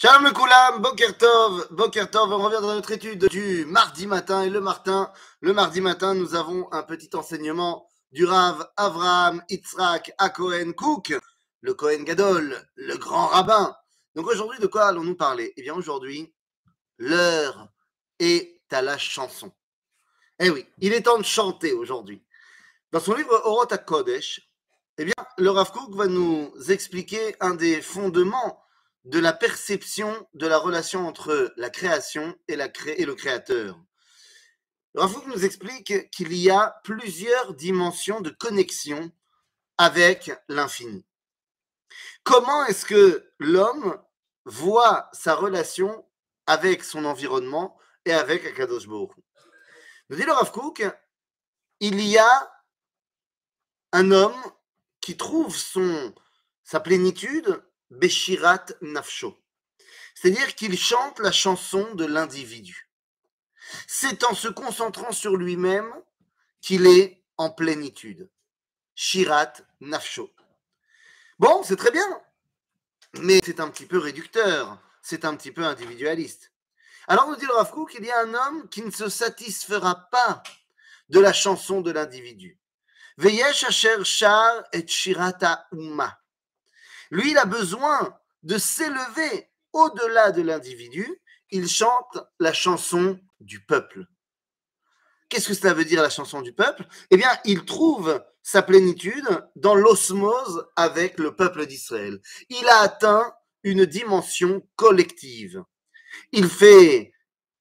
Shalom le Koulam, Bokertov, Bokertov, on revient dans notre étude du mardi matin. Et le matin, le mardi matin, nous avons un petit enseignement du Rav Avraham Yitzhak Akohen Cook, le Kohen Gadol, le grand rabbin. Donc aujourd'hui, de quoi allons-nous parler? Eh bien aujourd'hui, l'heure est à la chanson. Eh oui, il est temps de chanter aujourd'hui. Dans son livre Orot Kodesh, eh bien, le Rav Cook va nous expliquer un des fondements de la perception de la relation entre la création et, le créateur. Kook nous explique qu'il y a plusieurs dimensions de connexion avec l'infini. Comment est-ce que l'homme voit sa relation avec son environnement et avec Akadosh Baruch Nous dit le il y a un homme qui trouve sa plénitude Beshirat Nafsho. C'est-à-dire qu'il chante la chanson de l'individu. C'est en se concentrant sur lui-même qu'il est en plénitude. Shirat Nafsho. Bon, c'est très bien, mais c'est un petit peu réducteur, c'est un petit peu individualiste. Alors nous dit le Rav qu'il y a un homme qui ne se satisfera pas de la chanson de l'individu. Veyesh asher shar et shirata umma. Lui, il a besoin de s'élever au-delà de l'individu. Il chante la chanson du peuple. Qu'est-ce que cela veut dire la chanson du peuple? Eh bien, il trouve sa plénitude dans l'osmose avec le peuple d'Israël. Il a atteint une dimension collective. Il fait,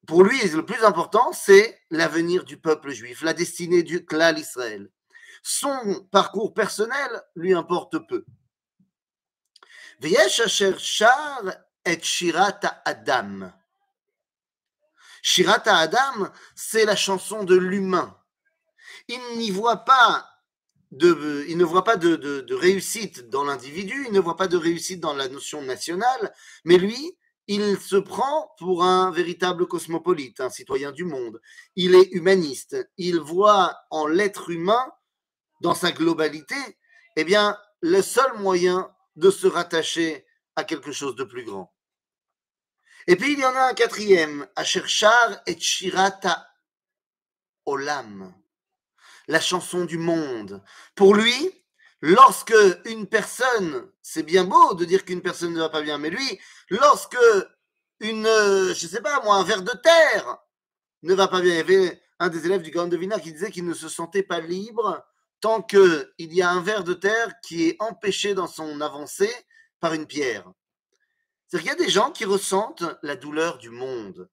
pour lui, le plus important, c'est l'avenir du peuple juif, la destinée du clan Israël. Son parcours personnel lui importe peu. ויש אשר שר את שירת האדם. שירת האדם, c'est la chanson de l'humain. Il n'y voit pas de, il ne voit pas de, de, de réussite dans l'individu, il ne voit pas de réussite dans la notion nationale, mais lui, il se prend pour un véritable cosmopolite, un citoyen du monde. Il est humaniste. Il voit en l'être humain, dans sa globalité, eh bien, le seul moyen de se rattacher à quelque chose de plus grand. Et puis il y en a un quatrième, Asherchar et Shirata Olam, la chanson du monde. Pour lui, lorsque une personne, c'est bien beau de dire qu'une personne ne va pas bien, mais lui, lorsque une, je sais pas moi, un ver de terre ne va pas bien, il y avait un des élèves du Grand Devina qui disait qu'il ne se sentait pas libre tant qu'il y a un ver de terre qui est empêché dans son avancée par une pierre. C'est-à-dire qu'il y a des gens qui ressentent la douleur du monde,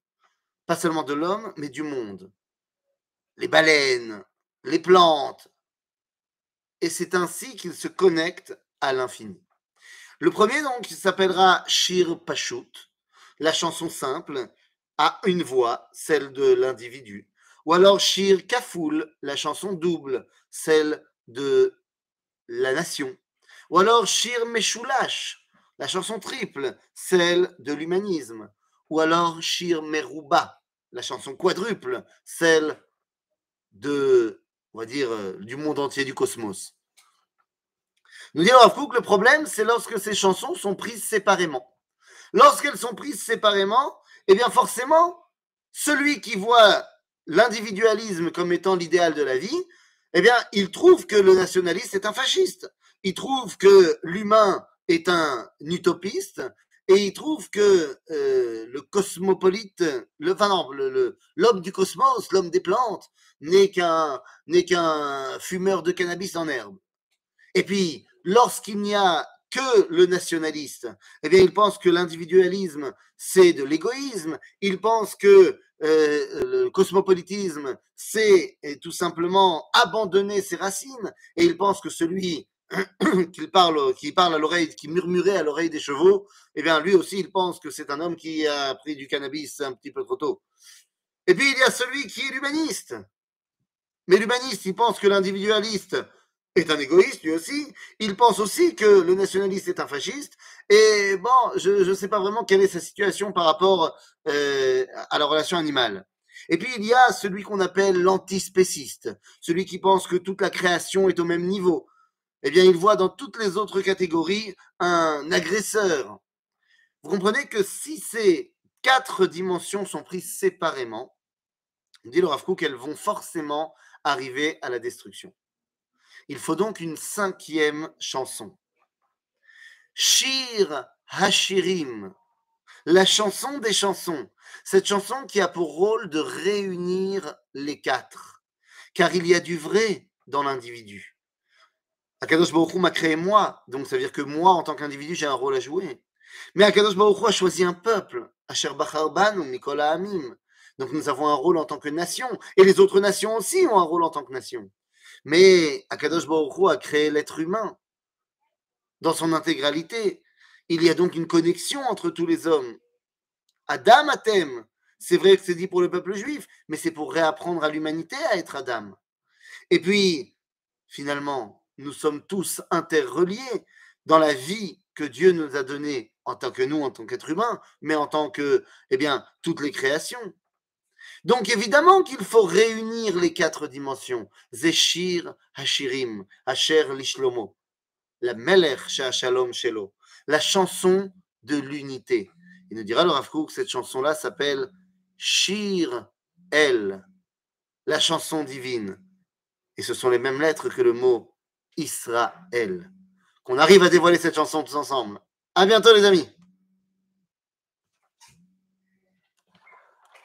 pas seulement de l'homme, mais du monde. Les baleines, les plantes. Et c'est ainsi qu'ils se connectent à l'infini. Le premier, donc, s'appellera Shir Pashut, la chanson simple, à une voix, celle de l'individu. Ou alors Shir Kafoul, la chanson double, celle de la nation. Ou alors Shir Meshulash, la chanson triple, celle de l'humanisme. Ou alors Shir Meruba, la chanson quadruple, celle de, on dire, du monde entier, du cosmos. Nous dirons à Fouque, le problème, c'est lorsque ces chansons sont prises séparément. Lorsqu'elles sont prises séparément, eh bien forcément, celui qui voit l'individualisme comme étant l'idéal de la vie, eh bien, il trouve que le nationaliste est un fasciste. Il trouve que l'humain est un utopiste et il trouve que euh, le cosmopolite, le, enfin non, l'homme du cosmos, l'homme des plantes, n'est qu'un n'est qu'un fumeur de cannabis en herbe. Et puis, lorsqu'il n'y a que le nationaliste, eh bien, il pense que l'individualisme, c'est de l'égoïsme. Il pense que euh, le cosmopolitisme, c'est tout simplement abandonner ses racines. Et il pense que celui qui parle, qui parle à l'oreille, qui murmurait à l'oreille des chevaux, eh bien, lui aussi, il pense que c'est un homme qui a pris du cannabis un petit peu trop tôt. Et puis, il y a celui qui est l'humaniste. Mais l'humaniste, il pense que l'individualiste est un égoïste, lui aussi. Il pense aussi que le nationaliste est un fasciste. Et bon, je ne sais pas vraiment quelle est sa situation par rapport euh, à la relation animale. Et puis, il y a celui qu'on appelle l'antispéciste, celui qui pense que toute la création est au même niveau eh bien, il voit dans toutes les autres catégories un agresseur. vous comprenez que si ces quatre dimensions sont prises séparément, dit le Rav qu'elles vont forcément arriver à la destruction. Il faut donc une cinquième chanson. Shir Hashirim, la chanson des chansons. Cette chanson qui a pour rôle de réunir les quatre. Car il y a du vrai dans l'individu. Akadosh Baruch m'a créé moi, donc ça veut dire que moi, en tant qu'individu, j'ai un rôle à jouer. Mais Akadosh Baruch a choisi un peuple, Asher Bacharban ou Mikola Amim. Donc nous avons un rôle en tant que nation, et les autres nations aussi ont un rôle en tant que nation. Mais Akadosh Baruch a créé l'être humain dans son intégralité. Il y a donc une connexion entre tous les hommes. Adam Atem, c'est vrai que c'est dit pour le peuple juif, mais c'est pour réapprendre à l'humanité à être Adam. Et puis, finalement, nous sommes tous interreliés dans la vie que Dieu nous a donnée en tant que nous, en tant qu'être humain, mais en tant que, eh bien, toutes les créations. Donc évidemment qu'il faut réunir les quatre dimensions. Zeshir Hashirim, Asher Lishlomo, la Melech Shalom Shelo, la chanson de l'unité. Il nous dira le Rav que cette chanson-là s'appelle Shir El, la chanson divine. Et ce sont les mêmes lettres que le mot Israël. Qu'on arrive à dévoiler cette chanson tous ensemble. À bientôt les amis.